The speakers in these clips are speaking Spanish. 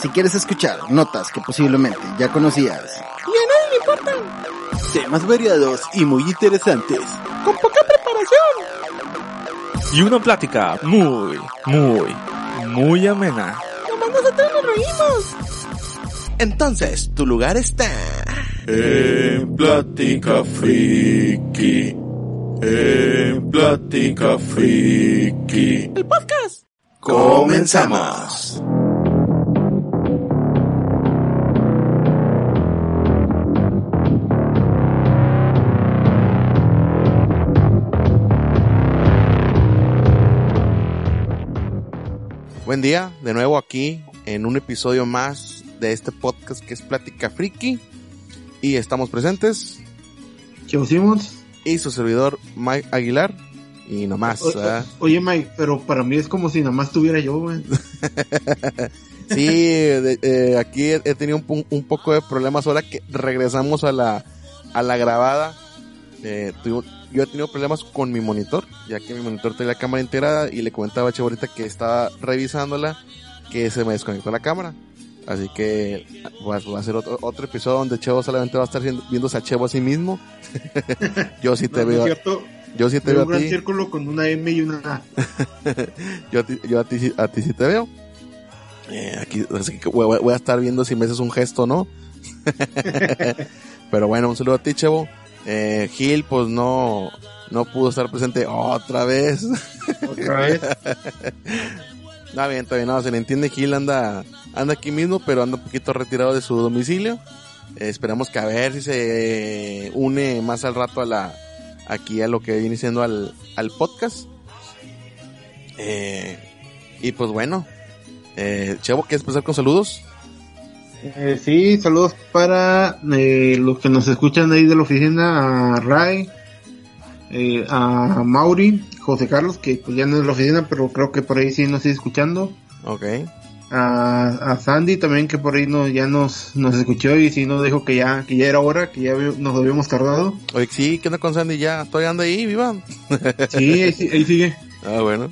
Si quieres escuchar notas que posiblemente ya conocías y a nadie le importan, temas variados y muy interesantes, con poca preparación y una plática muy, muy, muy amena. Nomás nosotros nos reímos. Entonces, tu lugar está en Plática Friki. En Plática Friki. El podcast. Comenzamos. Buen día, de nuevo aquí en un episodio más de este podcast que es Plática Friki. Y estamos presentes. Chavo Simons. Y su servidor Mike Aguilar. Y nomás. O, o, oye Mike, pero para mí es como si nomás tuviera yo, güey. sí, de, eh, aquí he, he tenido un, un, poco de problemas ahora que regresamos a la, a la grabada. Eh, tuve, yo he tenido problemas con mi monitor, ya que mi monitor tiene la cámara integrada y le comentaba a Chevo ahorita que estaba revisándola que se me desconectó la cámara. Así que pues, va a ser otro, otro episodio donde Chevo solamente va a estar viéndose a Chevo a sí mismo. yo sí te no, veo. No es cierto. Yo sí te veo un a gran ti. círculo con una M y una A. yo, a ti, yo a ti, a ti sí te veo. Eh, aquí así que voy, voy, a estar viendo si me haces un gesto, ¿no? Pero bueno, un saludo a ti, Chevo. Eh, Gil, pues no, no pudo estar presente otra vez. Otra vez. Está bien, está bien, no, se le entiende, Gil anda, anda aquí mismo, pero anda un poquito retirado de su domicilio. Eh, esperamos que a ver si se une más al rato a la, aquí a lo que viene siendo al, al podcast. Eh, y pues bueno, eh, Chevo, ¿quieres empezar con saludos? Eh, sí, saludos para eh, los que nos escuchan ahí de la oficina, a Ray, eh, a Mauri, José Carlos, que pues ya no es de la oficina, pero creo que por ahí sí nos sigue escuchando. Ok. A, a Sandy también, que por ahí no, ya nos, nos escuchó y sí nos dijo que ya, que ya era hora, que ya nos habíamos tardado. Oye, sí, ¿qué onda con Sandy? Ya, estoy ando ahí, viva. sí, ahí, ahí sigue. Ah, bueno.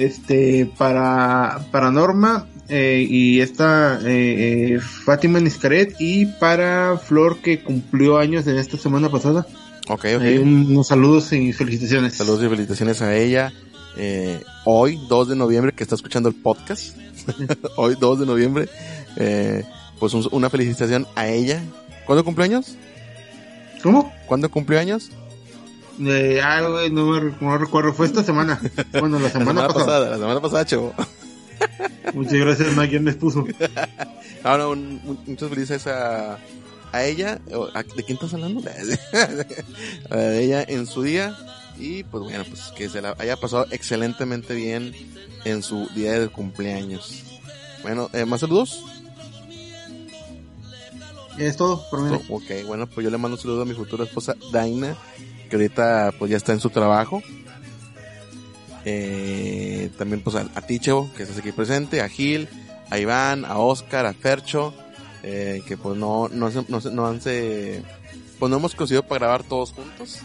Este, para, para Norma, eh, y esta eh, eh, Fátima Niscaret y para Flor que cumplió años en esta semana pasada. Ok, ok. Eh, unos saludos y felicitaciones. Saludos y felicitaciones a ella. Eh, hoy, 2 de noviembre, que está escuchando el podcast. hoy, 2 de noviembre. Eh, pues un, una felicitación a ella. ¿Cuándo cumplió años? ¿Cómo? ¿Cuándo cumplió años? Eh, ah, güey, no, me, no recuerdo. Fue esta semana. Bueno, la semana, la semana pasada. pasada. La semana pasada, chavo. Muchas gracias, Mike. ¿Quién les puso? Ahora, un, un, muchas felicidades a, a ella. ¿De quién estás hablando? a ella en su día. Y pues bueno, pues que se la haya pasado excelentemente bien en su día de cumpleaños. Bueno, eh, ¿más saludos? Es todo, por mí. Ok, bueno, pues yo le mando un saludo a mi futura esposa Daina, que ahorita pues ya está en su trabajo. Eh, también pues a, a Ticho, que estás aquí presente, a Gil, a Iván, a Oscar, a Fercho, eh, que pues no, no, no, no han se, pues no hemos conseguido para grabar todos juntos.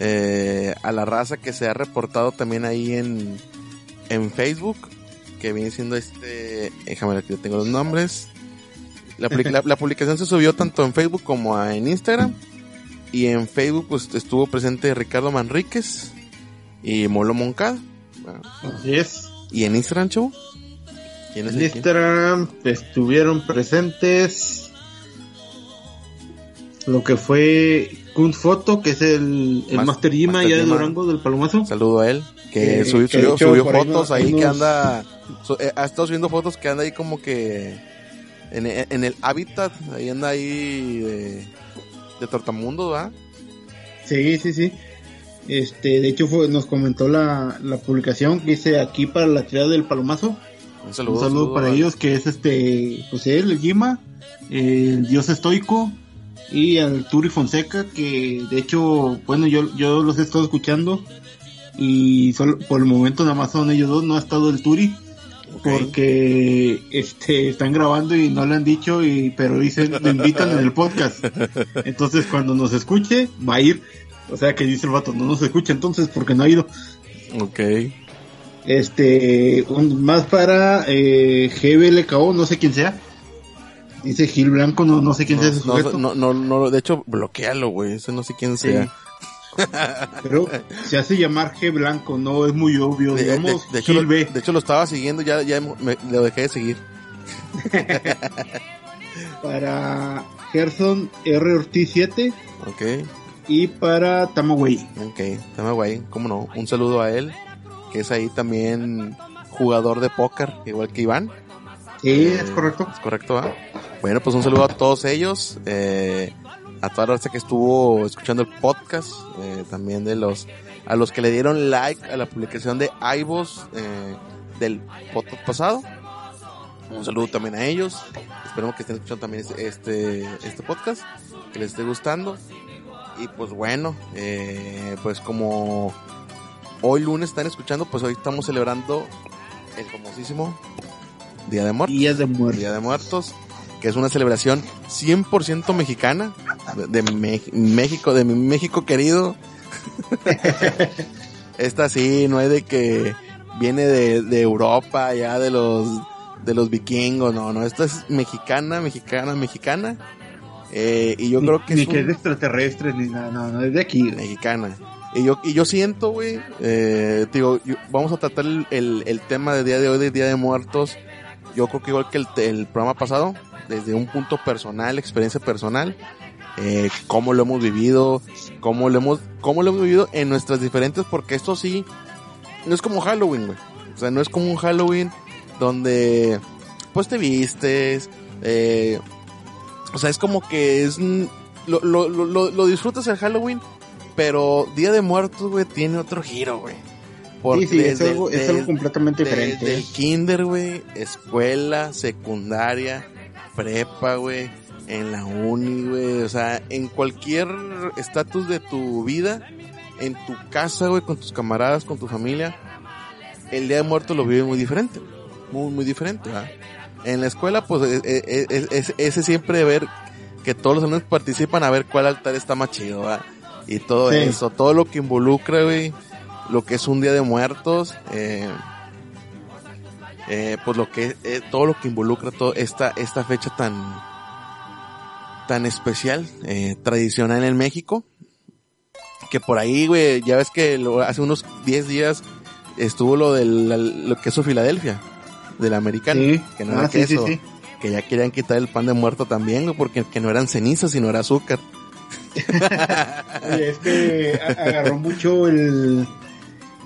Eh, a la raza que se ha reportado también ahí en, en Facebook, que viene siendo este, déjame ver que yo tengo los nombres. La, la, la, publicación se subió tanto en Facebook como en Instagram. Y en Facebook pues estuvo presente Ricardo Manríquez y Molo Moncada. Así es. ¿Y en Instagram, es en Instagram estuvieron presentes lo que fue Kun Foto, que es el, el Mas, Master Yima allá de Durango del Palomazo. Saludo a él, que, subió, que subió, subió fotos ahí, ahí unos... que anda, su, eh, ha estado subiendo fotos que anda ahí como que en, en el hábitat, ahí anda ahí de, de Tortamundo, ¿verdad? Sí, sí, sí. Este, de hecho fue, nos comentó la, la publicación que hice aquí para la tirada del Palomazo. Un saludo, Un saludo, saludo para ellos, que es este, pues él, el Jima, eh, el Dios Estoico y al Turi Fonseca, que de hecho, bueno, yo, yo los he estado escuchando y solo por el momento nada más son ellos dos, no ha estado el Turi. Porque este están grabando y no le han dicho y pero dicen lo invitan en el podcast. Entonces cuando nos escuche va a ir. O sea que dice el vato, no nos escucha entonces porque no ha ido. Ok. Este, un, más para eh, GBLKO, no sé quién sea. Dice Gil Blanco, no, no sé quién sea ese No, sujeto. no, no, no, de hecho, bloquealo, güey. Ese no sé quién Sí. sea. Pero se hace llamar G Blanco, no es muy obvio. De, de- Digamos, de hecho, lo, B. de hecho, lo estaba siguiendo, ya, ya me, lo dejé de seguir. Para Gerson R. Ortiz 7 Ok, y para Tamaway. ok, guay, cómo no. Un saludo a él, que es ahí también jugador de póker, igual que Iván. Sí, Eh, es correcto. Es correcto, ¿va? Bueno, pues un saludo a todos ellos, eh, a toda la raza que estuvo escuchando el podcast, eh, también de los, a los que le dieron like a la publicación de iVoox, eh, del podcast pasado. Un saludo también a ellos. Esperemos que estén escuchando también este, este, este podcast, que les esté gustando. Y pues bueno, eh, pues como hoy lunes están escuchando, pues hoy estamos celebrando el famosísimo Día de Muertos. De. Día de Muertos, que es una celebración 100% mexicana de, Me- México, de mi México querido. Esta sí, no es de que viene de, de Europa, ya de los de los vikingos, no, no, esta es mexicana, mexicana, mexicana. Eh, y yo Ni- creo que ni es que un- es de extraterrestres, ni nada, no, no, es de aquí. mexicana. Y yo, y yo siento, güey, eh, digo, yo- vamos a tratar el, el, el tema del día de hoy, del Día de Muertos. Yo creo que igual que el, el programa pasado, desde un punto personal, experiencia personal, eh, cómo lo hemos vivido, cómo lo hemos, cómo lo hemos vivido en nuestras diferentes, porque esto sí, no es como Halloween, güey. O sea, no es como un Halloween donde, pues te vistes, eh, o sea, es como que es, un- lo, lo, lo, lo- disfrutas el Halloween, pero Día de Muertos, güey, tiene otro giro, güey. Porque Sí, sí, es desde- algo, es algo completamente diferente. desde el kinder, güey, escuela, secundaria, prepa, güey, en la uni, güey, o sea, en cualquier estatus de tu vida, en tu casa, güey, con tus camaradas, con tu familia, el Día de Muertos lo vive muy diferente, muy, muy diferente, ¿verdad? En la escuela, pues, es, es- es- es- ese siempre ver que todos los alumnos participan a ver cuál altar está más chido, ¿verdad? Y todo Sí. eso, todo lo que involucra, güey, lo que es un día de muertos, eh, eh, pues lo que, eh, todo lo que involucra toda esta, esta fecha tan, tan especial, eh, tradicional en México, que por ahí, güey, ya ves que lo- hace unos 10 días estuvo lo del, lo queso Filadelfia, del americano, Sí, que no ah, era sí, sí, queso, sí. que ya querían quitar el pan de muerto también, güey, porque que no eran cenizas, sino era azúcar. Oye, es que agarró mucho el,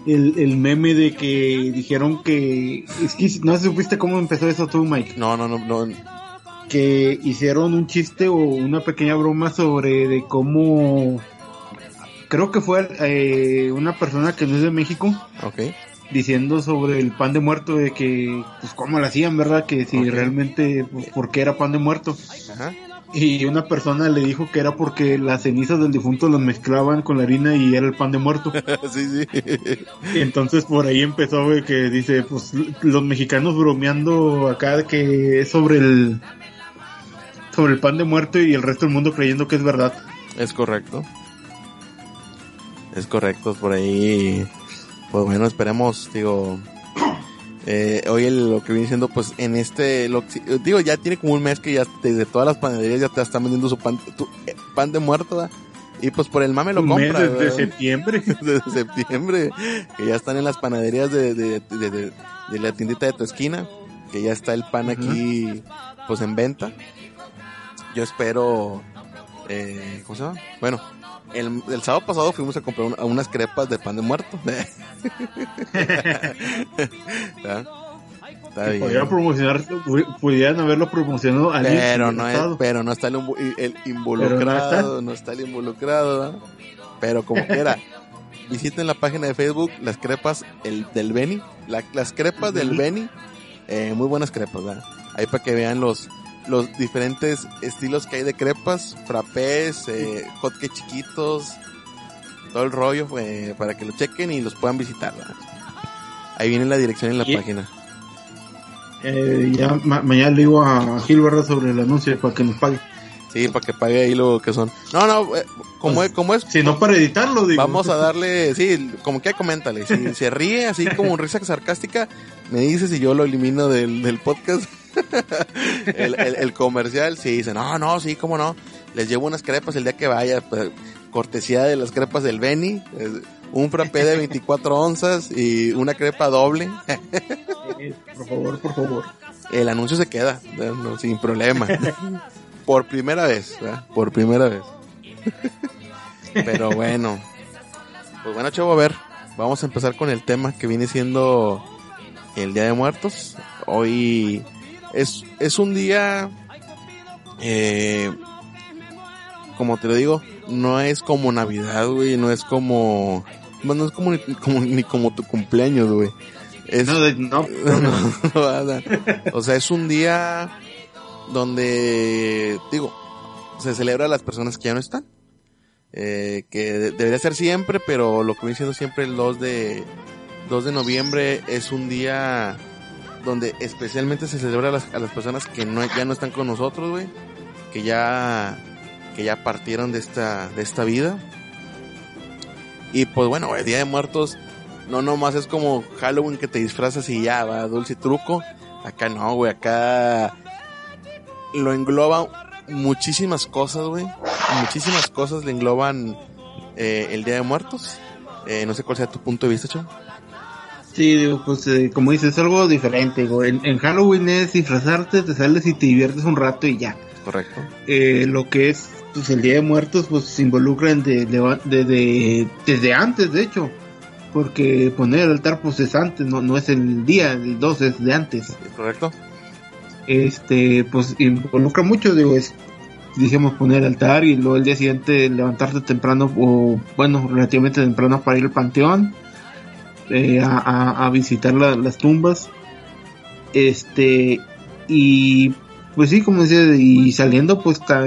el, el meme de que dijeron que... Es que no supiste cómo empezó eso tú, Mike. No, no, no, no, Que hicieron un chiste o una pequeña broma sobre de cómo... Creo que fue eh, una persona que no es de México ok. diciendo sobre el pan de muerto de que pues cómo lo hacían, ¿verdad? Que si realmente pues, por qué era pan de muerto. Ajá. Y una persona le dijo que era porque las cenizas del difunto las mezclaban con la harina y era el pan de muerto. sí, sí. Y entonces por ahí empezó güey, que dice, pues los mexicanos bromeando acá que es sobre el sobre el pan de muerto y el resto del mundo creyendo que es verdad. Es correcto. Es correcto, por ahí. Pues bueno, esperemos, digo. Eh, hoy el- lo que viene siendo, pues en este. Lo, que- digo, ya tiene como un mes que ya desde todas las panaderías ya te están vendiendo su pan, tu- eh, pan de muerto, ¿verdad? Y pues por el mame lo compra. desde ¿verdad? septiembre. desde septiembre, que ya están en las panaderías de, de, de, de- de la tiendita de tu esquina, que ya está el pan aquí, pues en venta. Yo espero, eh, ¿cómo se llama? Bueno, el, el sábado pasado fuimos a comprar un- a unas crepas de pan de muerto. ¿Ya? Está bien. Podrían promocionar, pudieran haberlo promocionado al Pero no, es, pero no está el, el involucrado, no está, el involucrado, pero como quiera, visiten la página de Facebook, las crepas el, del Beni, la- las crepas del. Beni, eh, muy buenas crepas, ¿verdad? Ahí para que vean los, los diferentes estilos que hay de crepas, frappés, eh, hotcakes chiquitos, todo el rollo eh, para que lo chequen y los puedan visitar. ¿verdad? Ahí viene la dirección en la Y- página. Eh, ya ma- mañana le digo a Gil Barra sobre el anuncio para que nos pague. Sí, para que pague ahí lo que son. No, no, eh, como, es, como es, Si no para editarlo, digo. vamos a darle, sí, como que coméntale. Si se ríe así como risa sarcástica, me dices y yo lo elimino del, del podcast. el, el, el comercial, sí, dice, no, no, sí, cómo no. Les llevo unas crepas el día que vaya, pues, cortesía de las crepas del Beni, un frappé de 24 onzas y una crepa doble. Por favor, por favor. El anuncio se queda, no, sin problema. Por primera vez, ¿verdad? por primera vez. Pero bueno. Pues bueno, chavo, a ver, vamos a empezar con el tema que viene siendo el Día de Muertos. Hoy es, es un día, eh, como te lo digo, no es como Navidad, güey, no es como, bueno, no es como ni como, ni como tu cumpleaños, güey. Es, No, no, no, no. O sea, es un día donde, digo, se celebra a las personas que ya no están. Eh, que de- debería ser siempre, pero lo que viene siendo siempre el 2 de, 2 de noviembre es un día donde especialmente se celebra a las, a las personas que no, ya no están con nosotros, güey. Que ya, que ya partieron de esta, de esta vida. Y pues bueno, güey, Día de Muertos no nomás es como Halloween que te disfrazas y ya va, dulce truco. Acá no, güey, acá lo engloba muchísimas cosas, güey. Muchísimas cosas le engloban eh, el Día de Muertos. Eh, no sé cuál sea tu punto de vista, Chon. Sí, digo, pues eh, como dices, es algo diferente. Digo. En, en Halloween es disfrazarte, te sales y te diviertes un rato y ya. Correcto. Eh, lo que es pues, el Día de Muertos, pues se involucran de, de- de- de- desde antes, de hecho. Porque poner el altar, pues es antes, no, no es el día, el 2 es de antes. Correcto. Este, pues involucra mucho, digo, es, dijimos poner el altar y luego el día siguiente levantarte temprano, o bueno, relativamente temprano para ir al panteón, eh, a, a- a visitar la- las tumbas. Este, y pues sí, como decía, y saliendo, pues está,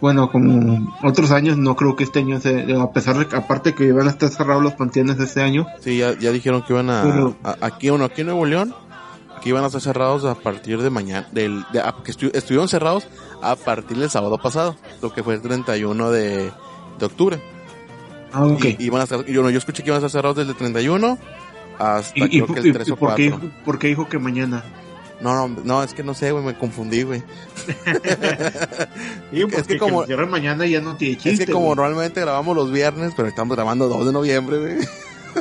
bueno, como otros años, no creo que este año, se, a pesar de que, aparte que van a estar cerrados los panteones este año, Sí, ya, ya dijeron que iban a, Pero- a- aquí, bueno, aquí en Nuevo León, que iban a estar cerrados a partir de mañana, del, de- a- que estu- estuvieron cerrados a partir del sábado pasado, lo que fue el 31 de, de octubre. Ah, ok. Y, y van a estar, yo, no, yo escuché que iban a estar cerrados desde el 31 hasta ¿Y, y, creo que el y- 3 y o por, 4. qué, por qué dijo que mañana? No, no, no, es que no sé, güey, me confundí, güey. Sí, Es que como- cierran mañana ya no tiene chiste. es que como normalmente grabamos los viernes, pero estamos grabando 2 de noviembre, güey.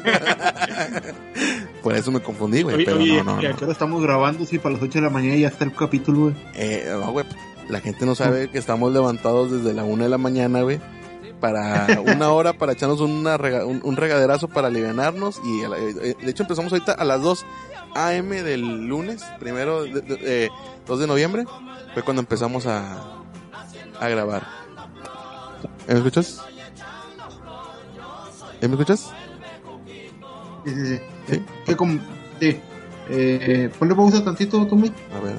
Por eso me confundí, güey, pero oye, no, no, ¿y no. qué hora estamos grabando? Sí, para las 8 de la mañana ya está el capítulo, güey. Eh, no, güey, la gente no sabe que estamos levantados desde la una de la mañana, güey. Para una hora, para echarnos una rega- un, un regaderazo para alivianarnos. Y a la- eh, de hecho empezamos ahorita a las 2 AM del lunes, primero, de, de- eh, 2 de noviembre. Fue cuando empezamos a, a grabar. ¿Eh, ¿Me escuchas? ¿Eh, ¿Me escuchas? Sí, sí, sí. ¿Sí? ¿Qué com- sí. Eh, ponle pausa tantito, Tommy. A ver.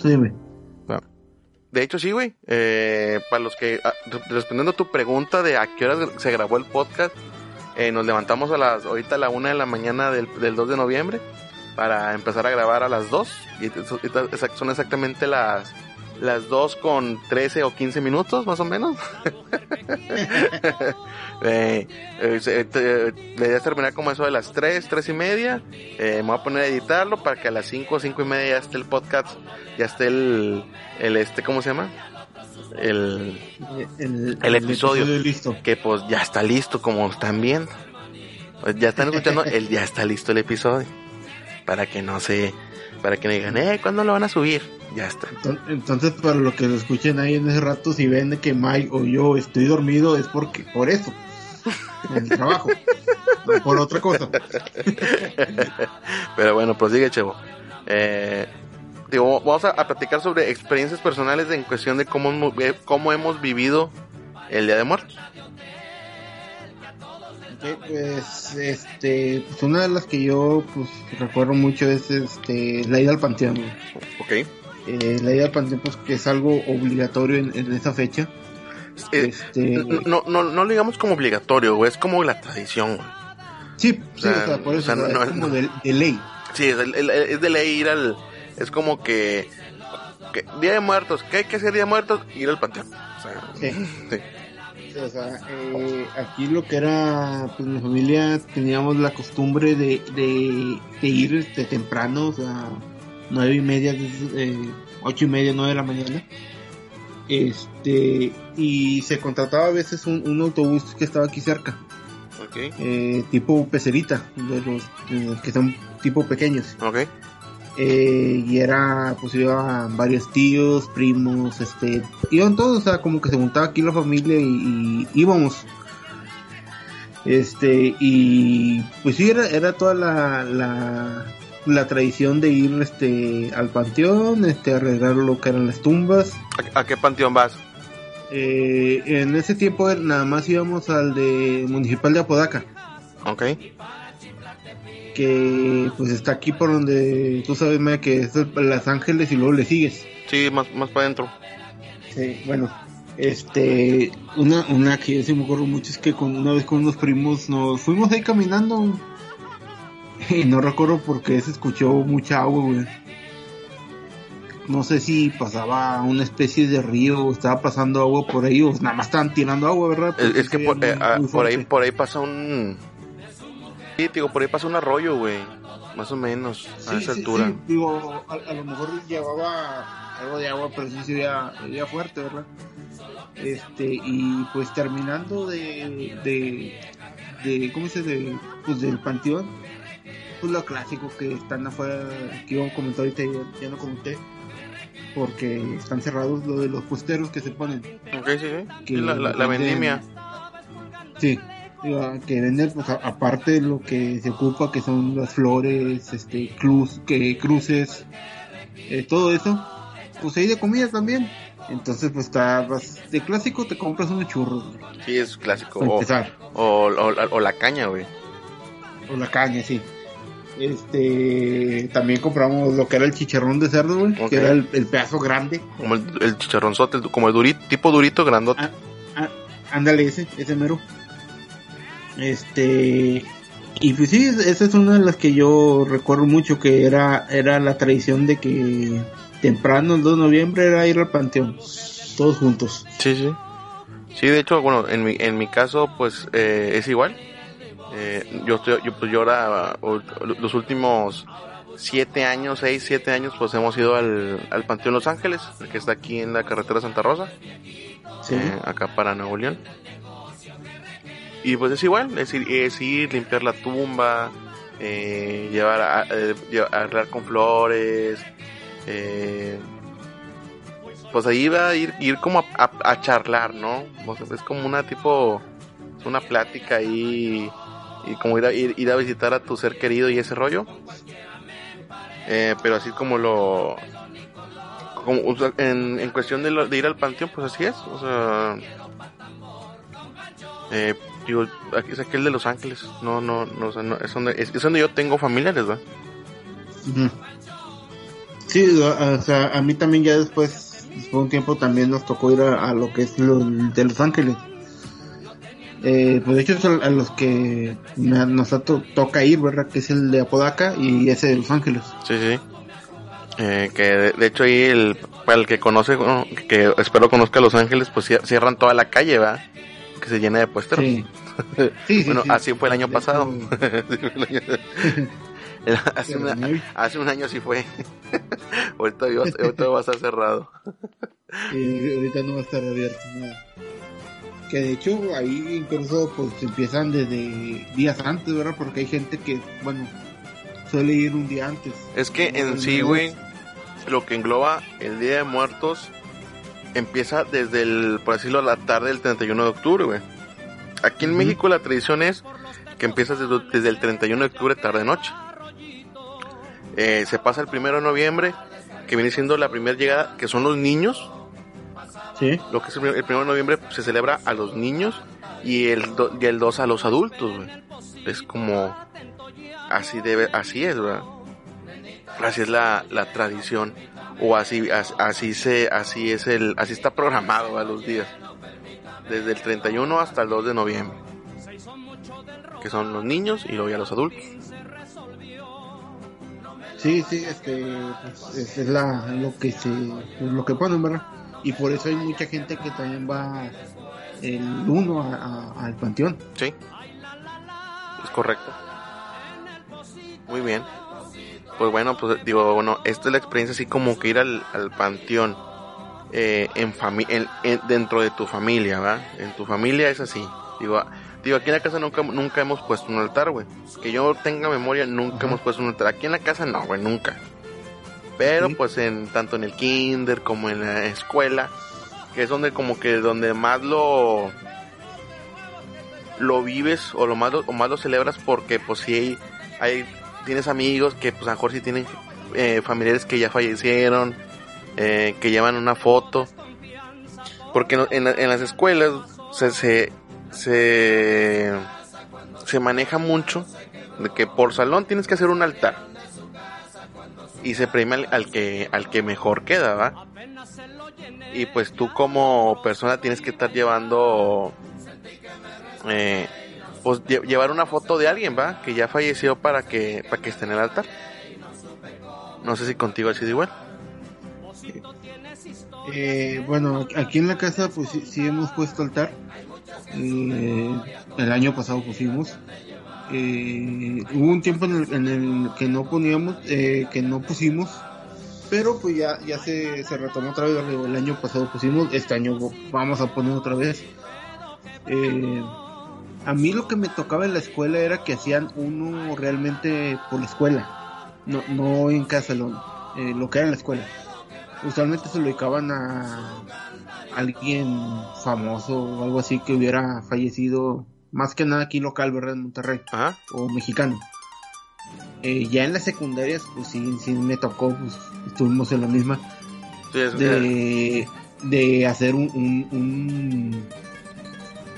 Sí, dime. De hecho, sí, güey. Eh, para los que, ah, re- respondiendo a tu pregunta de a qué horas se grabó el podcast, eh, nos levantamos a las, ahorita a la una de la mañana del, del 2 de noviembre para empezar a grabar a las 2. Y son exactamente las, las 2 con 13 o 15 minutos, más o menos. eh, eh, te- la idea es terminar como eso de las 3, 3 y media. Eh, me voy a poner a editarlo para que a las 5, 5 y media ya esté el podcast, ya esté el, el este, ¿cómo se llama? El, El, El episodio. listo. que pues ya está listo, como están viendo. Ya están escuchando, el ya está listo el episodio. Para que no se, para que no digan, eh, ¿cuándo lo van a subir? Ya está. Enton- Entonces, para los que lo escuchen ahí en ese rato, si ven que Mike o yo estoy dormido, es porque por eso. En el trabajo. no por otra cosa. Pero bueno, prosigue, Chevo. Eh, digo, vamos a, a platicar sobre experiencias personales en cuestión de cómo, hemos- eh, cómo hemos vivido el Día de Muertos. Ok, pues, este, pues una de las que yo, pues, recuerdo mucho es, este, la ida al panteón. güey. Ok. Eh, la ida al panteón, pues, que es algo obligatorio en, en esa fecha. Eh, Este, no, no, no lo digamos como obligatorio, güey, es como la tradición, güey. sí, sí, o sea, o sea, por eso, o sea, no- es como no- de, de ley. Sí, es, el- es de ley ir al... Es como que, que... Día de Muertos, ¿qué hay que hacer Día de Muertos? Ir al panteón. O sea, Sí. sí. O sea, eh, aquí lo que era, pues mi familia teníamos la costumbre de, de, de ir este, temprano, o sea, nueve y media, eh, ocho y media, nueve de la mañana. Este, y se contrataba a veces un, un autobús que estaba aquí cerca, eh, tipo pecerita, de los de los que son tipo pequeños. ok. Eh, y era, pues iban varios tíos, primos, este, iban todos, o sea, como que se juntaba aquí la familia y, y íbamos. Este, y pues sí, era, era toda la, la, la tradición de ir, este, al panteón, este, arreglar lo que eran las tumbas. ¿A, a qué panteón vas? Eh, en ese tiempo nada más íbamos al de Municipal de Apodaca, Ok. Que pues está aquí por donde tú sabes, Maya, que es Las Ángeles y luego le sigues. Sí, más, más para adentro. Sí, bueno, este, una, una que yo sí me acuerdo mucho es que con una vez con unos primos nos fuimos ahí caminando y no recuerdo por qué se escuchó mucha agua, güey. No sé si pasaba una especie de río o estaba pasando agua por ahí o nada más estaban tirando agua, ¿verdad? Es, Porque es que por, eh, muy- ah, muy por ahí por ahí pasa un... Sí, digo, por ahí pasa un arroyo, güey. Más o menos, a esa sí, altura. sí, digo, a, a lo mejor llevaba algo de agua, pero sí se veía, se veía fuerte, ¿verdad? Este, y pues terminando de, de, de ¿cómo se dice? De, pues del panteón, pues lo clásico que están afuera, que iba a comentar ahorita, ya, ya no comenté, porque están cerrados lo de los puesteros que se ponen. Ok, sí, sí. Que la, la, vendimia. Sí, que venden, pues, aparte de lo que se ocupa, que son las flores, este, cruz, que cruces, eh, todo eso, pues hay de comida también. Entonces, pues, está, de clásico te compras unos churros, güey, Sí, es clásico. O, o, o- o la caña, güey. O la caña, sí. Este, también compramos lo que era el chicharrón de cerdo, güey, que era el, el pedazo grande. Como el, el chicharronzote, el- como el durito, tipo durito, grandote. Ah, ah, ándale ese, ese mero. Este y pues sí, esa es una de las que yo recuerdo mucho que era era la tradición de que temprano el 2 de noviembre era ir al panteón todos juntos. Sí, sí. Sí, de hecho, bueno, en mi, en mi caso, pues eh, es igual. Eh, yo estoy, yo, pues yo ahora, los últimos siete años, seis, siete años, pues hemos ido al, al Panteón Los Ángeles, el que está aquí en la carretera Santa Rosa, Sí. eh, acá para Nuevo León. Y pues es igual, es ir, es ir limpiar la tumba, eh, llevar a, eh, arreglar con flores, eh, pues ahí va a ir, ir como a, charlar, ¿no? Es como una tipo, una plática ahí, y como ir a, ir, a visitar a tu ser querido y ese rollo. Eh, pero así como lo, en, en cuestión de, lo- de ir al panteón, pues así es, o sea, eh, digo, aquí es aquel de Los Ángeles, no, no, no, no, es, donde, es, es donde yo tengo familiares, ¿verdad? Sí, o sea, a mí también ya después, después de un tiempo también nos tocó ir a, a lo que es lo de Los Ángeles. Eh, pues de hecho es a, los que nos to- toca ir, ¿verdad? Que es el de Apodaca y ese de Los Ángeles. Sí, sí. Eh, que de, de hecho ahí el, para el que conoce, bueno, que espero conozca Los Ángeles, pues cier- cierran toda la calle, ¿va? Que se llena de puesteros. Sí. Sí, sí, bueno, sí. así fue el año De pasado. hace, Pero una- no- hace un año sí fue. ahorita, va- ahorita va a estar cerrado. Y ahorita no va a estar abierto nada. Que de hecho ahí incluso pues empiezan desde días antes, ¿verdad? Porque hay gente que, bueno, suele ir un día antes. Es que No, en no, sí, no. güey, lo que engloba el Día de Muertos empieza desde el, por decirlo, la tarde del 31 de octubre, güey. Aquí en. México la tradición es que empieza desde, desde el 31 de octubre tarde-noche. Eh, se pasa el 1 de noviembre, que viene siendo la primera llegada, que son los niños. Sí. Lo que es el 1 de noviembre se celebra a los niños y el, do- y el 2 a los adultos, güey. Es como, así debe, así es, ¿verdad? Así es la, la tradición, o así, as- así se, así es el, así está programado a los días. Desde el 31 hasta el 2 de noviembre. Que son los niños y luego ya los adultos. Sí, sí, este, pues, es, es la, lo que se, lo que ponen, ¿verdad? Y por eso hay mucha gente que también va el uno a- a- al panteón. Sí. Es correcto. Muy bien. Pues bueno, pues digo, bueno, esta es la experiencia así como que ir al, al panteón eh, en fami en- en- dentro de tu familia, ¿va? En tu familia es así. Digo, digo, aquí en la casa nunca, nunca hemos puesto un altar, güey. Que yo tenga memoria, nunca Ajá. hemos puesto un altar. Aquí en la casa no, güey, nunca. Pero Sí. pues en tanto en el kinder como en la escuela, que es donde como que donde más lo lo vives o lo más lo, o más lo celebras porque pues si hay, hay tienes amigos que pues a lo mejor si tienen eh, familiares que ya fallecieron eh, que llevan una foto. Porque en, la- en las escuelas se, se se maneja mucho de que por salón tienes que hacer un altar. Y se premia al, al que al que mejor queda va y pues tú como persona tienes que estar llevando eh, pues lle- llevar una foto de alguien, ¿va? Que ya falleció para que para que esté en el altar. No sé si contigo ha sido igual. Eh, bueno, aquí en la casa pues sí, hemos puesto altar. Eh, el año pasado pusimos. Eh, hubo un tiempo en el, en el que no poníamos, eh, que no pusimos, pero pues ya, ya se, se retomó otra vez. El año pasado pusimos, este año vamos a poner otra vez. Eh, a mí lo que me tocaba en la escuela era que hacían uno realmente por la escuela, no, no en casa, lo, eh, lo que era en la escuela usualmente se lo dedicaban a alguien famoso o algo así que hubiera fallecido, más que nada aquí local, ¿verdad? En Monterrey, Ajá. o mexicano. Eh, ya en las secundarias, pues sí, sí me tocó, pues estuvimos en la misma, Sí, de, de hacer un, un, un,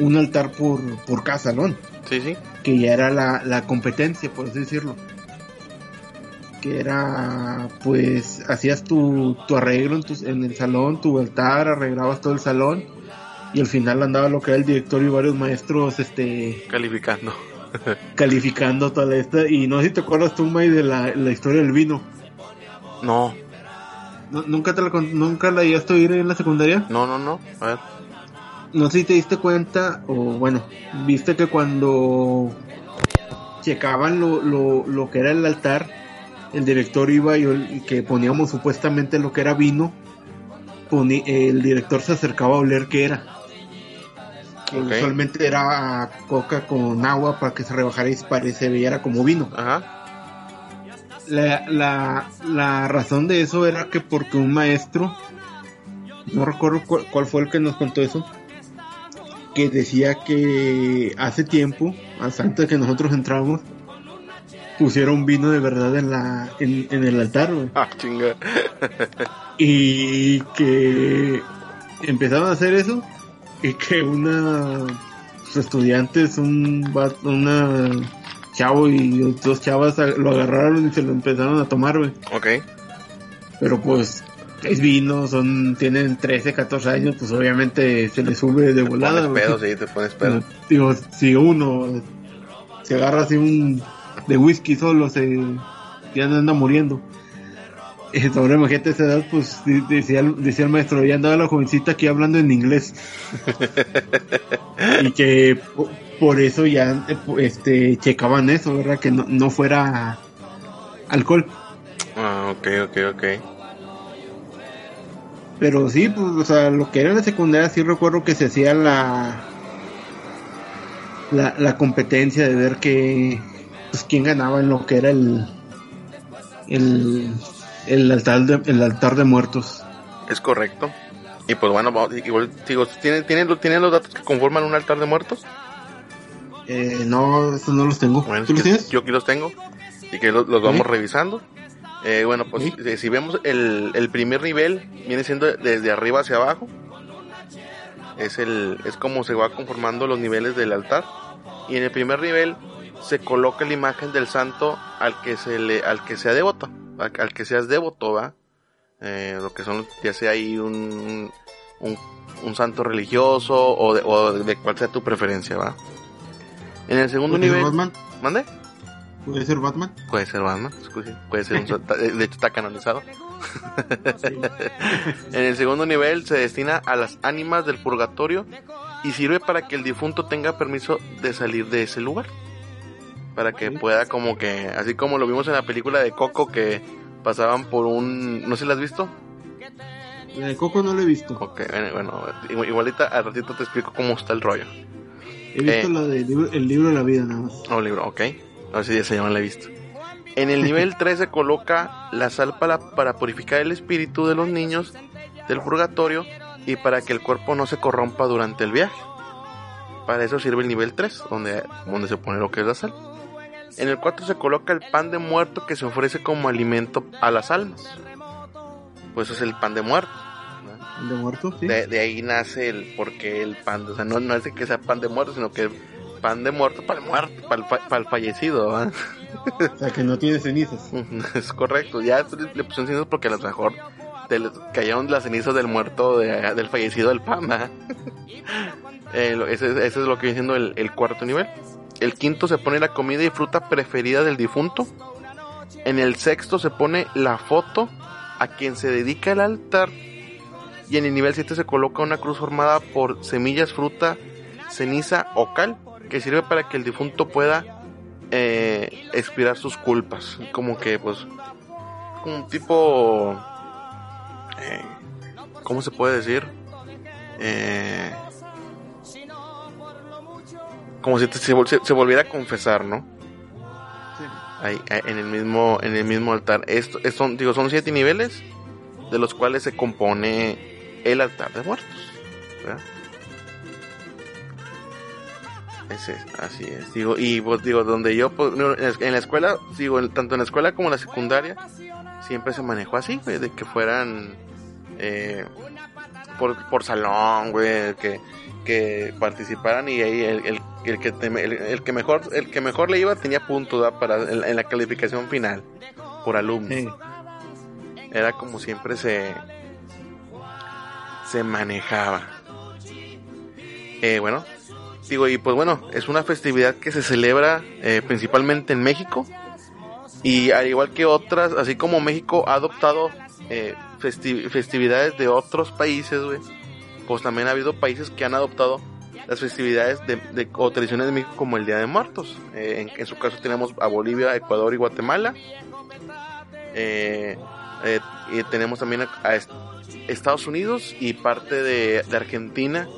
un altar por, por cada salón sí, sí. que ya era la, la competencia, por así decirlo. Que era, pues, hacías tu, tu arreglo en, tu- en el salón, tu altar, arreglabas todo el salón, y al final andaba lo que era el directorio y varios maestros, este, Calificando. calificando toda esta, y no sé si te acuerdas tú, May, de la, la historia del vino. No, ¿No- ¿Nunca te la, nunca la llegaste a oír en la secundaria? no, no, no. A ver. No sé si te diste cuenta, o bueno, viste que cuando checaban lo, lo, lo que era el altar, el director iba y, que poníamos supuestamente lo que era vino, poni- el director se acercaba a oler qué era. Que Ok. usualmente era coca con agua para que se rebajara y se viera como vino. Ajá. La, la, la razón de eso era que porque un maestro, no recuerdo cuál, cuál fue el que nos contó eso, que decía que hace tiempo, hasta antes de que nosotros entramos, pusieron vino de verdad en la en, en el altar, güey. Ah, chinga. y que empezaron a hacer eso y que una sus estudiantes, un una chavo y dos chavas lo agarraron y se lo empezaron a tomar, güey. Ok. Pero pues es vino, son tienen 13, 14 años, pues obviamente se les sube de Te volada. pones pedo, sí, te pones pedo. Digo, si uno se agarra así un de whisky solo, se ya anda muriendo. Eh, sobre imagínate esa edad, pues decía, decía el maestro, ya andaba la jovencita aquí hablando en inglés. y que po- por eso ya eh, este checaban eso, ¿verdad? Que no, no fuera alcohol. Ah, ok, ok, ok. Pero sí, pues, o sea, lo que era la secundaria, sí recuerdo que se hacía la la, la competencia de ver que pues quién ganaba en lo que era el el, el altar de, el altar de muertos. Es correcto. Y pues bueno, igual, digo, ¿tienen, tienen, ¿tienen los datos que conforman un altar de muertos? Eh, no, esos no los tengo. Bueno, ¿Tú los tienes? yo aquí los tengo y que los, los vamos revisando. Eh, bueno, pues Sí. si, vemos el, el primer nivel, viene siendo desde arriba hacia abajo. es el es como se va conformando los niveles del altar y en el primer nivel se coloca la imagen del santo al que se le al que sea devoto al, al que seas devoto va eh, lo que son ya sea ahí un, un, un santo religioso o de, o de cual sea tu preferencia va en el segundo ¿Puede ser nivel Batman? mande ¿Puede ser Batman? puede ser Batman puede ser un de hecho está canonizado En el segundo nivel se destina a las ánimas del purgatorio y sirve para que el difunto tenga permiso de salir de ese lugar. Para que pueda como que, así como lo vimos en la película de Coco que pasaban por un, no sé si la has visto. La de Coco no lo he visto. Ok, bueno, igual- igualita al ratito te explico cómo está el rollo. He visto Eh. la de libro- el libro de la vida nada más. Oh, libro, ok. A ver si ya se llama la he visto. En el nivel 3 se coloca la sal para, para purificar el espíritu de los niños del purgatorio y para que el cuerpo no se corrompa durante el viaje. Para eso sirve el nivel 3, donde, donde se pone lo que es la sal. En el 4 se coloca el pan de muerto que se ofrece como alimento a las almas. Pues eso es el pan de muerto. ¿no? De muerto, sí. De, de ahí nace el por qué el pan. O sea, no, no es de que sea pan de muerto, sino que pan de muerto para el muerto, para el, fa- para el fallecido. O sea, que no tiene cenizas. Es correcto. Ya le pusieron cenizas porque a lo mejor te cayeron las cenizas del muerto, de- del fallecido del pan. Eh, ese es lo que viene siendo el, el cuarto nivel. El quinto se pone la comida y fruta preferida del difunto. En el sexto se pone la foto a quien se dedica el altar. Y en el nivel 7 se coloca una cruz formada por semillas, fruta, ceniza o cal, que sirve para que el difunto pueda eh, expirar sus culpas. Como que, pues, un tipo... eh, ¿Cómo se puede decir? Eh, como si te- se, vol- se- se volviera a confesar, ¿no? Ahí, ahí, en el mismo en el mismo altar. Esto es- son digo son siete niveles de los cuales se compone el altar de muertos. ¿verdad? Ese es, así es. Digo y pues digo donde yo pues, en la- escuela digo tanto en la escuela como en la secundaria siempre se manejó así, güey, de que fueran eh, por, por salón, güey, que que participaran y ahí el, el, el que te- el, el que mejor el que mejor le iba tenía ¿verdad? para en, en la calificación final por alumno Sí. era como siempre se se manejaba Eh, bueno y pues bueno es una festividad que se celebra eh, principalmente en México y al igual que otras así como México ha adoptado eh, festi- festividades de otros países güey pues también ha habido países que han adoptado las festividades de, de- o tradiciones de México como el Día de Muertos. Eh, en, su caso tenemos a Bolivia, Ecuador y Guatemala. Eh, y tenemos también a, a est- Estados Unidos y parte de, de Argentina,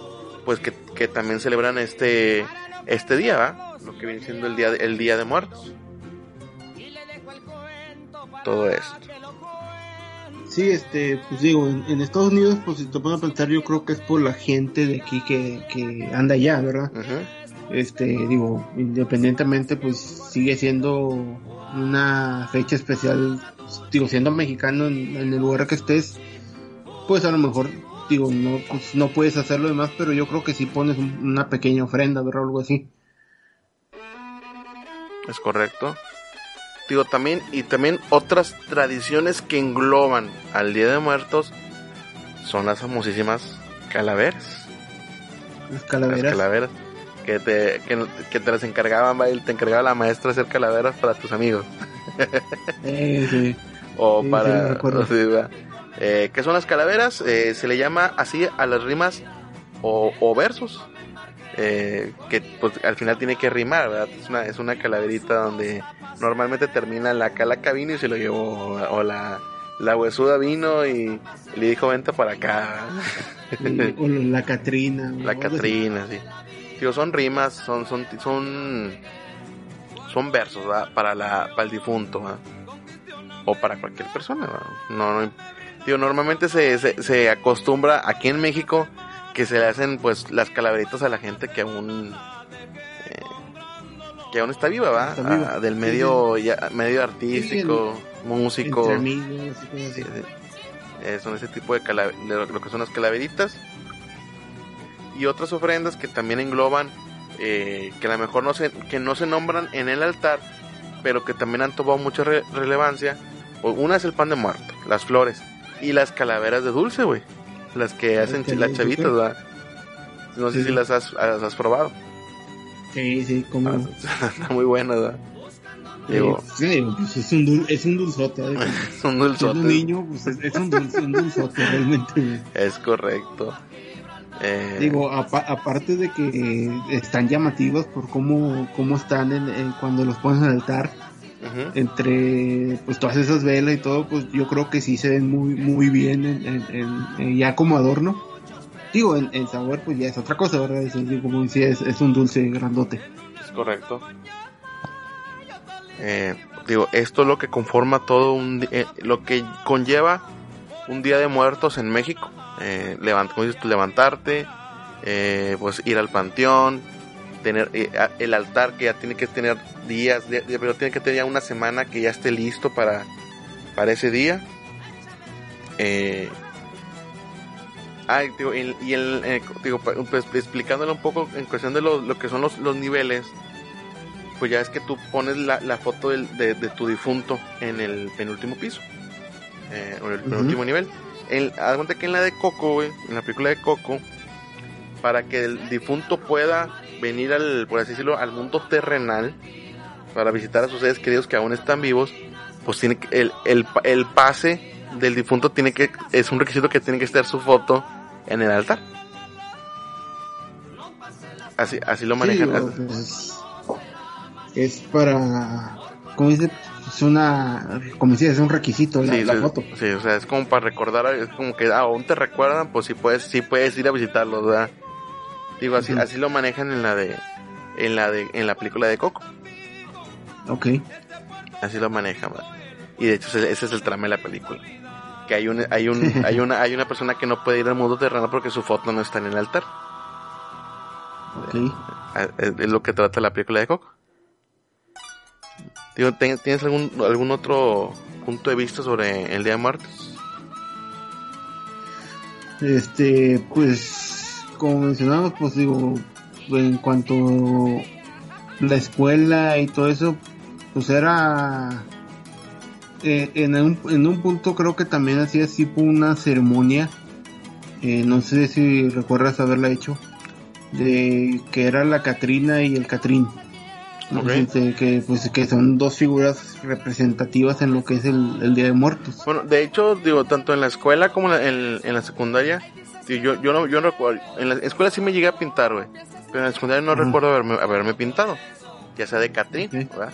pues que, que también celebran este este día, ¿va? Lo que viene siendo el día de, el Día de Muertos. Todo esto. Sí, este, pues digo, en, en Estados Unidos, pues si te pones a pensar, yo creo que es por la gente de aquí que, que anda allá, ¿verdad? Este, digo, independientemente, pues sigue siendo una fecha especial, digo, siendo mexicano en, en el lugar que estés, pues a lo mejor, digo, no, pues, no puedes hacerlo demás, pero yo creo que sí pones un- una pequeña ofrenda, ¿verdad? Algo así. Es correcto. Digo también, y también otras tradiciones que engloban al Día de Muertos son las famosísimas calaveras. Las Las calaveras. calaveras. Que te, que, que te las encargaban, te encargaba la maestra hacer calaveras para tus amigos. Eh, sí. O Sí, sí, para... sí. Eh, ¿Qué son las calaveras? Eh, se le llama así a las rimas o, o versos. eh, que pues al final tiene que rimar, ¿verdad? Es una, es una calaverita donde normalmente termina la calaca vino y se lo llevó, o la, la huesuda vino y le dijo vente para acá. O la Catrina. La. Catrina, sí. Digo, son rimas, son, son, son, son versos, ¿verdad? Para la, para el difunto, ¿verdad? O para cualquier persona, ¿verdad? No, no, digo, normalmente se, se, se acostumbra aquí en México que se le hacen, pues, las calaveritas a la gente que aún, eh, que aún está viva, ¿va? Está viva. Ah, del Sí, medio, ya- medio artístico, músico. Amigos. Sí, sí. Eh, son ese tipo de, cala- de lo, lo que son las calaveritas. y otras ofrendas que también engloban eh, que a lo mejor no se, que no se nombran en el altar, pero que también han tomado mucha re- relevancia. Una es el pan de muerto, las flores y las calaveras de dulce, güey. Las que hacen las chavitas. ¿verdad? No sé si las has, las has probado. Sí, sí, como... Está muy buena, ¿verdad? Digo, sí, pues es un, dul- es un dulzote. ¿eh? es un dulzote. un niño, pues es, es un, dulce, un dulzote realmente. güey. Es correcto. Eh, Digo, apa- aparte de que eh, están llamativas por cómo, cómo están en, en cuando los pones en el altar, entre pues todas esas velas y todo, pues yo creo que sí se ven muy muy bien en, en- en- en- ya como adorno. Digo, en, en sabor pues ya es otra cosa, ¿verdad? Es, es- como decía, es, es un dulce grandote. Es correcto. Eh, digo, esto es lo que conforma todo un eh, lo que conlleva un día de muertos en México. Eh, levant- como dices levantarte, eh, pues ir al panteón, tener eh, el altar que ya tiene que tener días, pero tiene que tener ya una semana que ya esté listo para, para ese día. Eh, ah, digo, y, y el, eh, digo, pues, explicándolo un poco en cuestión de lo, lo que son los, los niveles, pues ya es que tú pones la, la foto del- de, de tu difunto en el penúltimo piso, eh, o en el penúltimo nivel. El, haz cuenta que en la de Coco, güey, en la película de Coco, para que el difunto pueda venir al, por así decirlo, al mundo terrenal, para visitar a sus seres queridos que aún están vivos, pues tiene que, el, el, el pase del difunto tiene que, es un requisito que tiene que estar su foto en el altar. Así, así lo Sí, manejan. pues, es para, como dice, es una, como decía, es un requisito la, Sí, la sí, foto. sí, o sea, es como para recordar, es como que ah, aún te recuerdan, pues sí puedes, sí puedes ir a visitarlos, ¿verdad? Digo, así, así lo manejan en la de, en la de, en la película de Coco, Ok. así lo manejan, ¿verdad? Y de hecho ese, es el trama de la película, que hay un, hay un, hay una, hay una persona que no puede ir al mundo terrenal porque su foto no está en el altar, Ok. Ah, es, es lo que trata la película de Coco. Digo, ¿ten- ¿tienes algún, algún otro punto de vista sobre el Día de Muertos? Este, pues, como mencionamos, pues digo, en cuanto la escuela y todo eso, pues era, eh, en, un, en un punto creo que también hacía tipo una ceremonia, eh, no sé si recuerdas haberla hecho, de que era la Catrina y el Catrín. No Ok. sé si te- que, pues, que son dos figuras representativas en lo que es el, el Día de Muertos. Bueno, de hecho, digo, tanto en la escuela como en la, en, la secundaria, yo, yo no, yo no recuerdo, en la escuela sí me llegué a pintar, güey, pero en la secundaria no recuerdo haberme, haberme pintado, ya sea de Catrín. ¿verdad?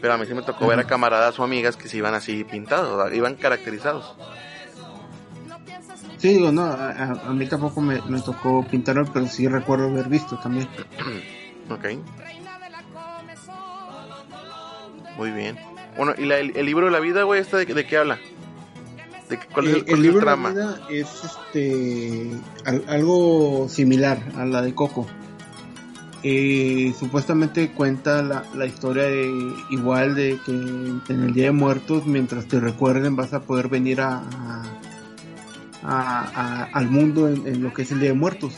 Pero a mí sí me tocó ver a camaradas o amigas que se iban así pintados, ¿verdad? iban caracterizados. Sí, digo, no, a, a- a mí tampoco me, me tocó pintarlo, pero sí recuerdo haber visto también. Ok. Muy bien. Bueno, ¿y la- el, el libro de la vida, güey, este de, de qué habla? ¿De qué- ¿Cuál es, Eh, el, cuál el libro de la trama? vida es este al- algo similar a la de Coco. Eh, supuestamente cuenta la, la historia de igual de que en el Día de Muertos, mientras te recuerden, vas a poder venir a, a- a- a- al mundo en, en lo que es el Día de Muertos.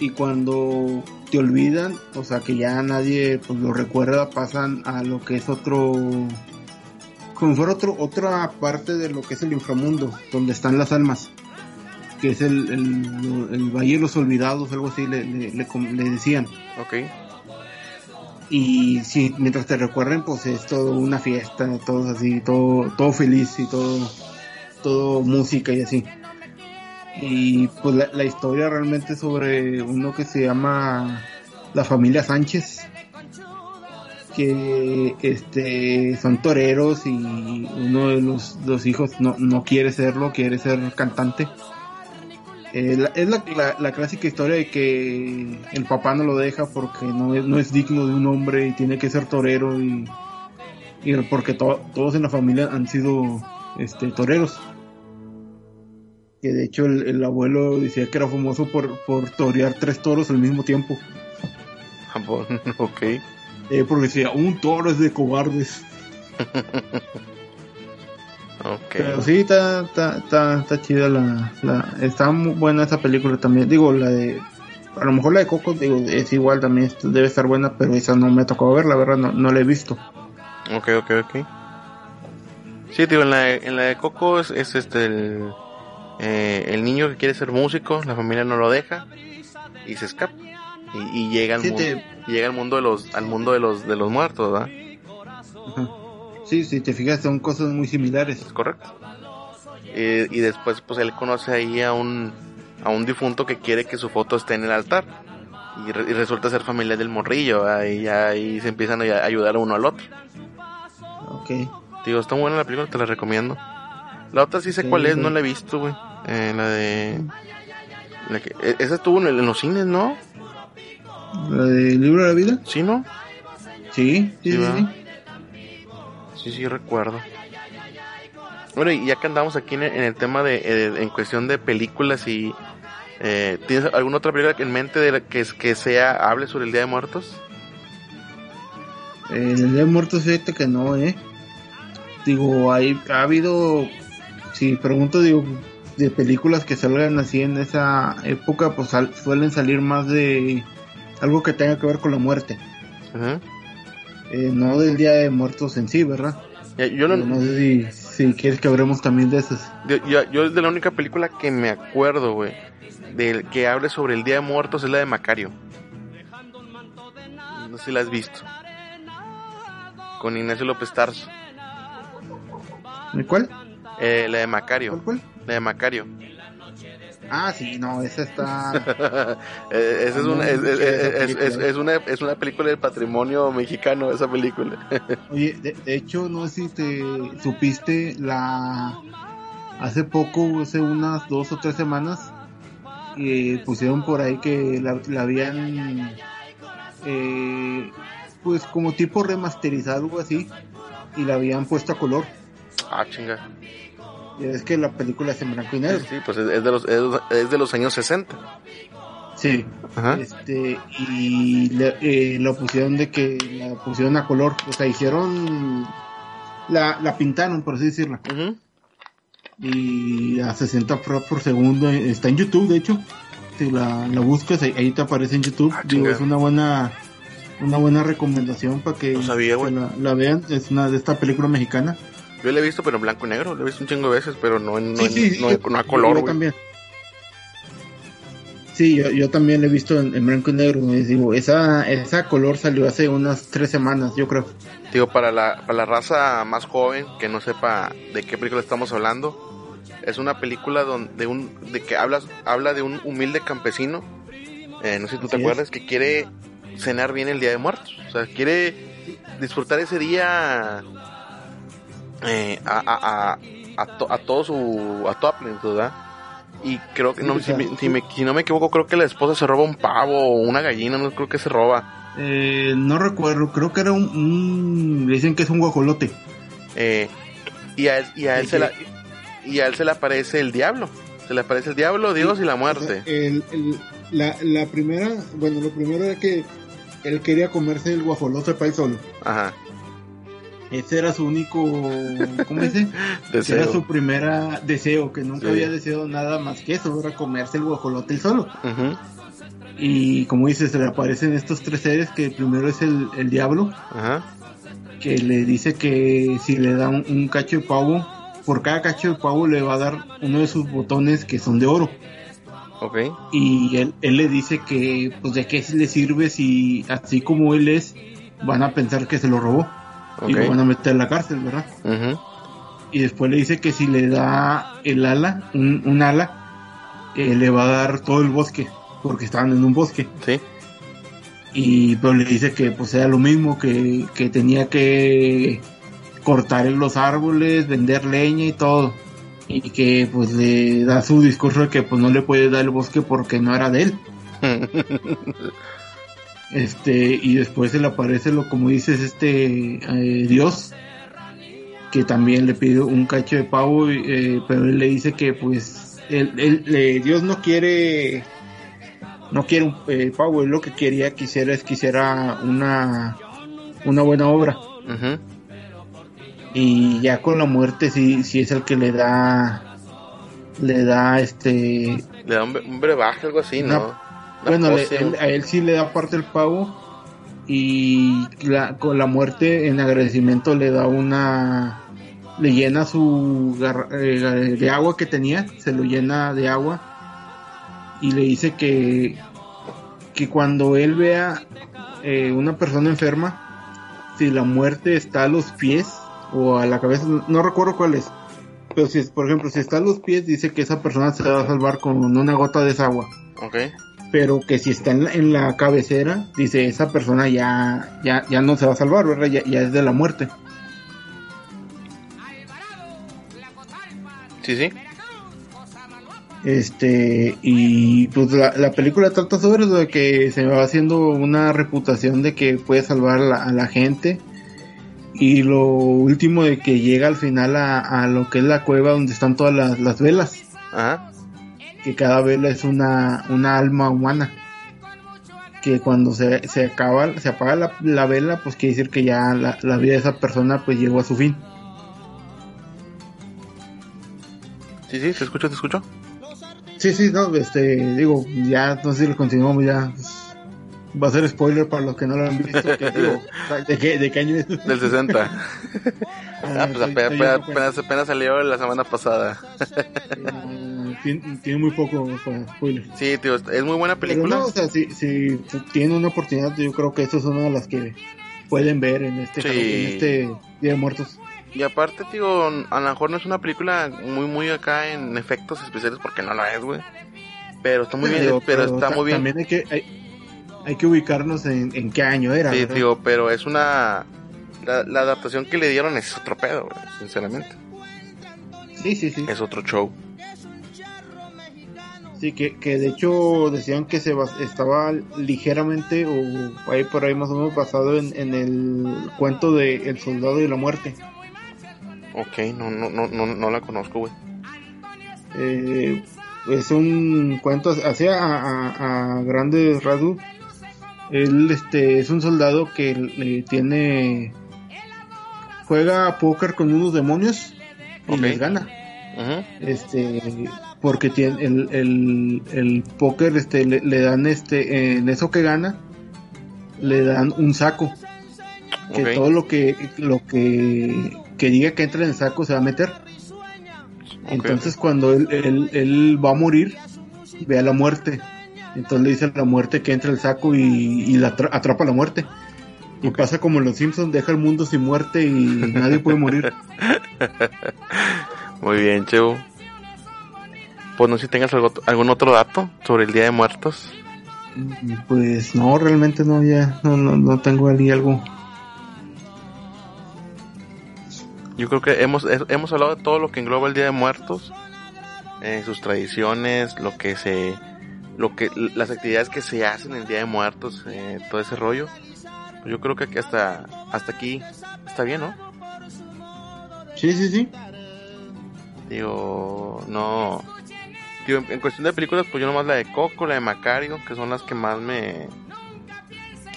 Y cuando te olvidan, o sea que ya nadie pues lo recuerda, pasan a lo que es otro como si fuera otro, otra parte de lo que es el inframundo, donde están las almas, que es el, el, el Valle de los Olvidados, algo así le, le, le decían. Ok. Y sí, mientras te recuerden, pues es todo una fiesta, todo así, todo, todo feliz y todo, todo música y así. Y pues la, la historia realmente sobre uno que se llama la familia Sánchez, que este son toreros y uno de los, los hijos no, no quiere serlo, quiere ser cantante. Eh, es la, la- clásica historia de que el papá no lo deja porque no es, no es digno de un hombre y tiene que ser torero y, y porque to- todos en la familia han sido este toreros. Que de hecho el, el abuelo decía que era famoso por, por torear tres toros al mismo tiempo. Japón, ok. Eh, porque decía, un toro es de cobardes. Ok. Pero sí, está, está, está, está chida la, la... Está muy buena esa película también. Digo, la de... a lo mejor la de Coco digo, es igual también debe estar buena, pero esa no me ha tocado ver, la verdad no, no la he visto. Ok, ok, ok. Sí, digo, en la, de- en la de Coco es, es este el, eh, el niño que quiere ser músico, la familia no lo deja y se escapa y, y llega al Sí, mundo, te- llega al mundo de los al mundo de los de los muertos, ¿verdad? Ajá. Sí, si te fijas son cosas muy similares. Es correcto. Eh, y después pues él conoce ahí a un a un difunto que quiere que su foto esté en el altar y, re- y resulta ser familia del morrillo, ¿verdad? y ahí se empiezan a ay- ayudar uno al otro. Ok. Digo, está buena la película, te la recomiendo. La otra sí sé Sí, cuál es, no la he visto, güey. Eh, la de... la que- e- esa estuvo en los cines, ¿no? ¿La del libro de la vida? Sí, ¿no? Sí, sí, Sí, sí. sí. Sí, recuerdo. Bueno, y ya que andamos aquí en el, en el tema de, eh, en cuestión de películas y... Eh, ¿Tienes alguna otra película en mente de la que, que sea, hable sobre el Día de Muertos? En el Día de Muertos, fíjate que no, eh. Digo, hay, ha habido, si pregunto, digo, de películas que salgan así en esa época, pues sal- suelen salir más de algo que tenga que ver con la muerte. Eh, no del Día de Muertos en sí, ¿verdad? Ya, Yo, no, No sé si, si quieres que hablemos también de esas. yo, yo- yo de la única película que me acuerdo, güey, del que hable sobre el Día de Muertos es la de Macario. No sé si la has visto. Con Ignacio López Tarso. ¿De ¿Cuál? Eh, la de Macario. ¿Cuál, cuál? La de Macario. Ah, sí, no, esa está... Eh, esa es, una, es, es- es- una, es una película del patrimonio mexicano, esa película. Oye, de, de hecho, no sé si te supiste la hace poco, hace unas dos o tres semanas, eh, pusieron por ahí que la, la habían, eh, pues como tipo remasterizado algo así, y la habían puesto a color. ah, chinga. Es que la película es en blanco y negro. Sí, pues es, de los, es, de los años 60. Sí. Ajá. Este, y le- eh, lo pusieron de que la pusieron a color, o sea, hicieron, la, la pintaron, por así decirlo. Ujú. y a 60 frames por segundo está en YouTube de hecho si la, la buscas ahí, ahí te aparece en YouTube Ah, digo es una buena una buena recomendación para que No sabía, que güey. la, la vean es una de esta película mexicana Yo la he visto, pero en blanco y negro. La he visto un chingo de veces, pero no en, no sí en- sí, sí, no yo- en- no a color, güey. sí yo, yo también la he visto en, en blanco y negro güey. digo esa esa color salió hace unas tres semanas yo creo Digo, para la, para la raza más joven que no sepa de qué película estamos hablando, es una película donde un, de que hablas, habla de un humilde campesino, eh, no sé si tú te acuerdas, que quiere cenar bien el Día de Muertos. O sea, quiere disfrutar ese día eh, a, a, a, a, to- a todo su, a toda plenitud, ¿verdad? Y creo que, no, si, me- si, me- si no me equivoco, creo que la esposa se roba un pavo o una gallina, no creo que se roba. Eh, no recuerdo creo que era un, un- dicen que es un guajolote Eh, y a él, y a él se la y a él se le aparece el diablo. Se le aparece el diablo, Dios y la muerte. El- el- la, la primera, bueno, lo primero era que él quería comerse el guajolote para él solo. Ajá. Ese era su único, ¿cómo dice? Deseo. Era su primera deseo, que nunca Sí. había deseado nada más que eso, era comerse el guajolote él solo. Ujú, Y como dices, se le aparecen estos tres seres, que el primero es el, el diablo, Ajá. que le dice que si le da un, un cacho de pavo, por cada cacho de pavo le va a dar uno de sus botones que son de oro. Ok. y él, él le dice que pues de qué le sirve si así como él es van a pensar que se lo robó y lo van a meter en la cárcel, ¿verdad? Y después le dice que si le da el ala, un, un ala, eh, le va a dar todo el bosque, porque estaban en un bosque. Sí. Y pero le dice que pues era lo mismo, que, que tenía que cortar los árboles, vender leña y todo. Y que pues le da su discurso de que pues no le puede dar el bosque porque no era de él. Este, y después se le aparece lo como dices, este eh, Dios, que también le pide un cacho de pavo, eh, pero él le dice que pues él, él, eh, Dios no quiere no quiere un eh, pavo, él lo que quería quisiera es quisiera una una buena obra. Y ya con la muerte sí, sí es el que le da le da este Le da un, un brebaje, algo así, ¿no? Bueno, le- él- a él sí le da parte el pavo y la- con la muerte en agradecimiento le da una le llena su gar- eh, de agua que tenía, se lo llena de agua y le dice que que cuando él vea eh, una persona enferma, si la muerte está a los pies o a la cabeza, no recuerdo cuál es, pero si es, por ejemplo, si está a los pies, dice que esa persona se va a salvar con una gota de esa agua Ok. Pero que si está en la, en la cabecera, dice esa persona ya, ya, ya no se va a salvar, ¿verdad? Ya, ya es de la muerte. Sí, sí. Este, y pues la, la película trata sobre eso, de que se va haciendo una reputación de que puede salvar a la, a la gente. Y lo último de que llega al final a, a lo que es la cueva donde están todas las, las velas. Ajá. Que cada vela es una, una alma humana. Que cuando se, se acaba, se apaga la, la vela, pues quiere decir que ya la, la vida de esa persona pues llegó a su fin. Sí, sí, te escucho, te escucho. Sí, sí, no, este, digo, ya no sé si lo continuamos ya. pues, va a ser spoiler para los que no lo han visto. que, digo, ¿de, qué, ¿De qué año es? Del 60. ah, pues apenas, apenas salió la semana pasada. Tiene, tiene muy poco para spoiler. Sí, tío, es muy buena Pero película. no, o sea, si, si tienen una oportunidad, yo creo que esta es una de las que pueden ver en este, Sí. en este Día de Muertos. Y aparte, tío, a lo mejor no es una película muy, muy acá en efectos especiales porque no lo es, güey. Pero está muy bien, pero, está ta- muy bien. También hay que, hay, hay que ubicarnos en, en qué año era. Sí, ¿verdad? tío, pero es una... La, la adaptación que le dieron es otro pedo, güey, sinceramente. Sí, sí, sí. Es otro show. Sí, que, que de hecho decían que se estaba ligeramente o ahí por ahí más o menos basado en, en el cuento de El Soldado y la Muerte. Ok, no, no, no, no, no la conozco, güey. Eh, es un cuento así a, a- a grandes rasgos. Él este, es un soldado que le tiene. Juega a póker con unos demonios y les gana. Ujú. Este, porque tiene el, el, el póker este, le, le dan este, en eso que gana, le dan un saco. Que todo lo que, lo que, que diga que entra en el saco se va a meter. Entonces cuando él, él, él va a morir, ve a la muerte. Entonces le dice a la muerte que entra el saco y, y la atra- atrapa a la muerte. Y pasa como en los Simpsons, deja el mundo sin muerte y nadie puede morir. Muy bien, Chevo. Pues no sé si tengas algo- algún otro dato sobre el Día de Muertos. Pues no, realmente no, ya no, no, no tengo ahí algo. Yo creo que hemos, he- hemos hablado de todo lo que engloba el Día de Muertos, eh, sus tradiciones, lo que se, lo que, las actividades que se hacen el Día de Muertos, eh, todo ese rollo. Yo creo que aquí hasta, hasta aquí está bien, ¿no? Sí, sí, sí. Digo, no. En, en cuestión de películas, pues yo nomás la de Coco, la de Macario, que son las que más me.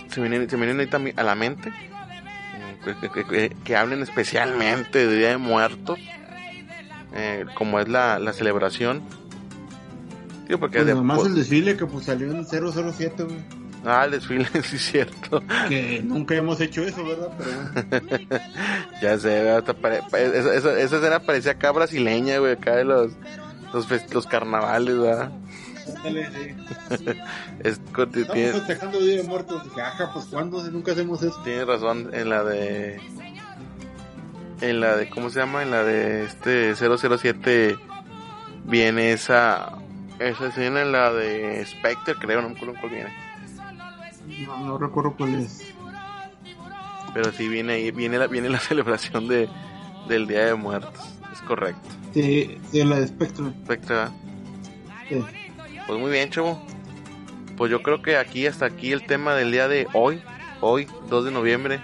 Se me vienen, se vienen ahorita a la mente. Eh, Que, que- que- que hablen especialmente de Día de Muertos. eh, como es la, la celebración. Digo, porque Pues de- nomás pues- el desfile que pues salió en 007, güey. Ah, el desfile, sí es cierto. Que nunca hemos hecho eso, ¿verdad? Pero. Ya sé, ¿verdad? Hasta pare- pa- esa, esa, esa escena parecía acá brasileña, güey, acá de los, los, fest- los carnavales, ¿verdad? Es, Estamos tiene, festejando Día de Muertos. Ajá, pues ¿cuándo? Si nunca hacemos eso. tiene razón en la de... En la de, ¿cómo se llama? En la de este 007 viene esa... Esa escena en la de Spectre, creo, no me acuerdo cuál viene. No, no recuerdo cuál es. Pero sí viene ahí, viene la, viene la celebración de, del Día de Muertos. Es correcto. De la de Spectrum. Sí. Pues muy bien, chavo. Pues yo creo que aquí, hasta aquí el tema del día de hoy, hoy, 2 de noviembre.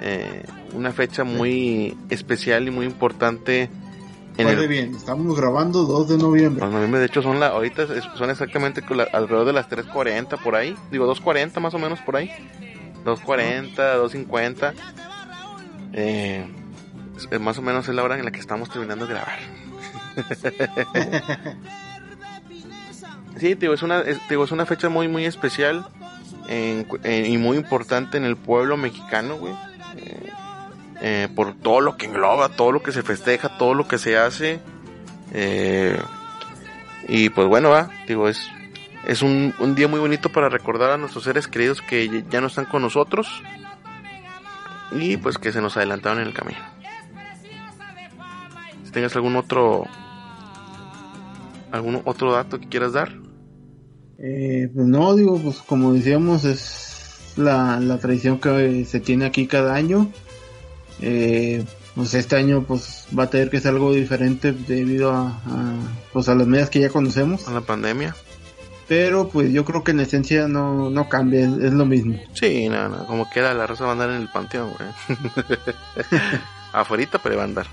Eh, una fecha muy especial y muy importante en Vale, el bien, estamos grabando 2 de noviembre. De hecho, son la, ahorita son exactamente alrededor de las 3.40 por ahí. Digo, 2.40 más o menos por ahí. 2.40, 2.50. Eh, más o menos es la hora en la que estamos terminando de grabar. sí, digo, es una, es, es una fecha muy, muy especial y muy importante en el pueblo mexicano, güey. Eh, eh, por todo lo que engloba, todo lo que se festeja, todo lo que se hace. Eh, y pues bueno, digo, es, es un, un, día muy bonito para recordar a nuestros seres queridos que ya no están con nosotros y pues que se nos adelantaron en el camino. Tengas algún otro algún otro dato que quieras dar. Eh, pues no, digo, pues como decíamos, es la, la tradición que se tiene aquí cada año. Eh, pues este año pues va a tener que ser algo diferente debido a, a, pues a las medidas que ya conocemos. A la pandemia. Pero pues yo creo que en esencia no, no cambia, es, es lo mismo. Sí, no, no, como queda la raza va a andar en el panteón, güey. Afuerita, pero va a andar.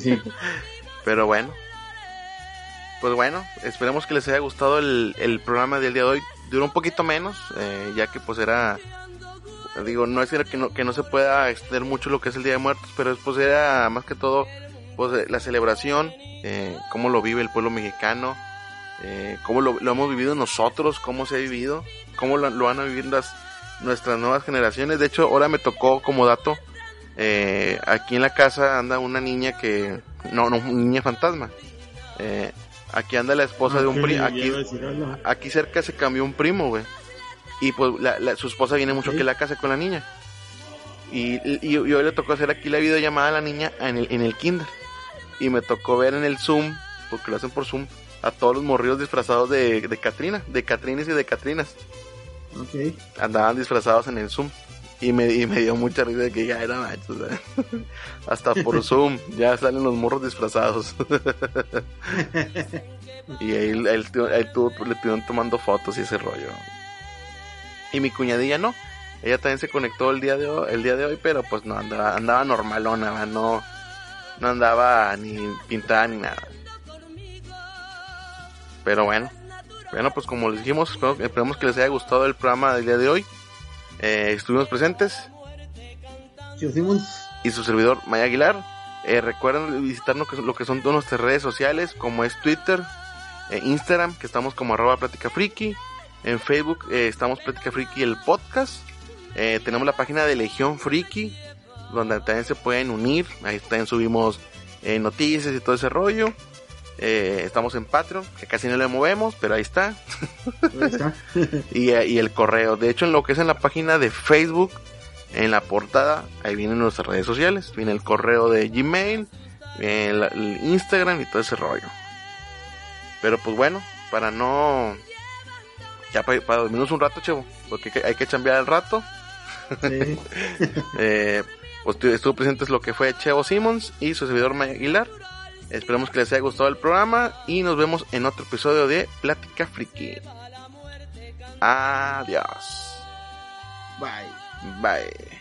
sí. Pero bueno. Pues bueno, esperemos que les haya gustado el, el programa del día de hoy. Duró un poquito menos, eh, ya que pues era digo, no es que no, que no se pueda extender mucho lo que es el Día de Muertos, pero pues era más que todo pues la celebración, eh, cómo lo vive el pueblo mexicano, eh, cómo lo, lo, hemos vivido nosotros, cómo se ha vivido, cómo lo, lo, van a vivir las nuestras nuevas generaciones. De hecho, ahora me tocó como dato, eh, aquí en la casa anda una niña que, no, no, niña fantasma. Eh, aquí anda la esposa Ah, de un primo, aquí, aquí cerca se cambió un primo, güey y pues la, la, su esposa viene mucho aquí a la casa con la niña. Y, y, y, hoy le tocó hacer aquí la videollamada a la niña en el, en el kinder. Y me tocó ver en el Zoom, porque lo hacen por Zoom, a todos los morridos disfrazados de, de Catrina, de Catrines y de Catrinas. Okay. Andaban disfrazados en el Zoom. Y me, y me dio mucha risa de que ya era macho. Hasta por Zoom ya salen los morros disfrazados. y ahí, ahí, ahí tuvo, le estuvieron tomando fotos y ese rollo y mi cuñadilla no. Ella también se conectó el día de hoy, el día de hoy pero pues no andaba, andaba normalona, no, no andaba ni pintada ni nada. Pero bueno, bueno pues como les dijimos, esperemos que les haya gustado el programa del día de hoy. Eh, estuvimos presentes. Y su servidor Maya Aguilar. Eh, recuerden visitarnos lo que son nuestras redes sociales, como es Twitter, eh, Instagram, que estamos como arroba plática friki. En Facebook eh, estamos Plática Friki el podcast. Eh, tenemos la página de Legión Friki, donde también se pueden unir. Ahí también subimos eh, noticias y todo ese rollo. Eh, estamos en Patreon, que casi no le movemos, pero ahí está. Ahí está. y, y, el correo. De hecho, en lo que es en la página de Facebook, en la portada, ahí vienen nuestras redes sociales. Viene el correo de Gmail, el, el Instagram y todo ese rollo. Pero pues bueno, para no ya para, para dormirnos un rato, chevo, porque hay que chambear el rato. Sí. eh, pues estuvo presentes lo que fue Chevo Simmons y su servidor Maya Aguilar. Esperemos que les haya gustado el programa y nos vemos en otro episodio de Plática Friki. Adiós. Bye. Bye.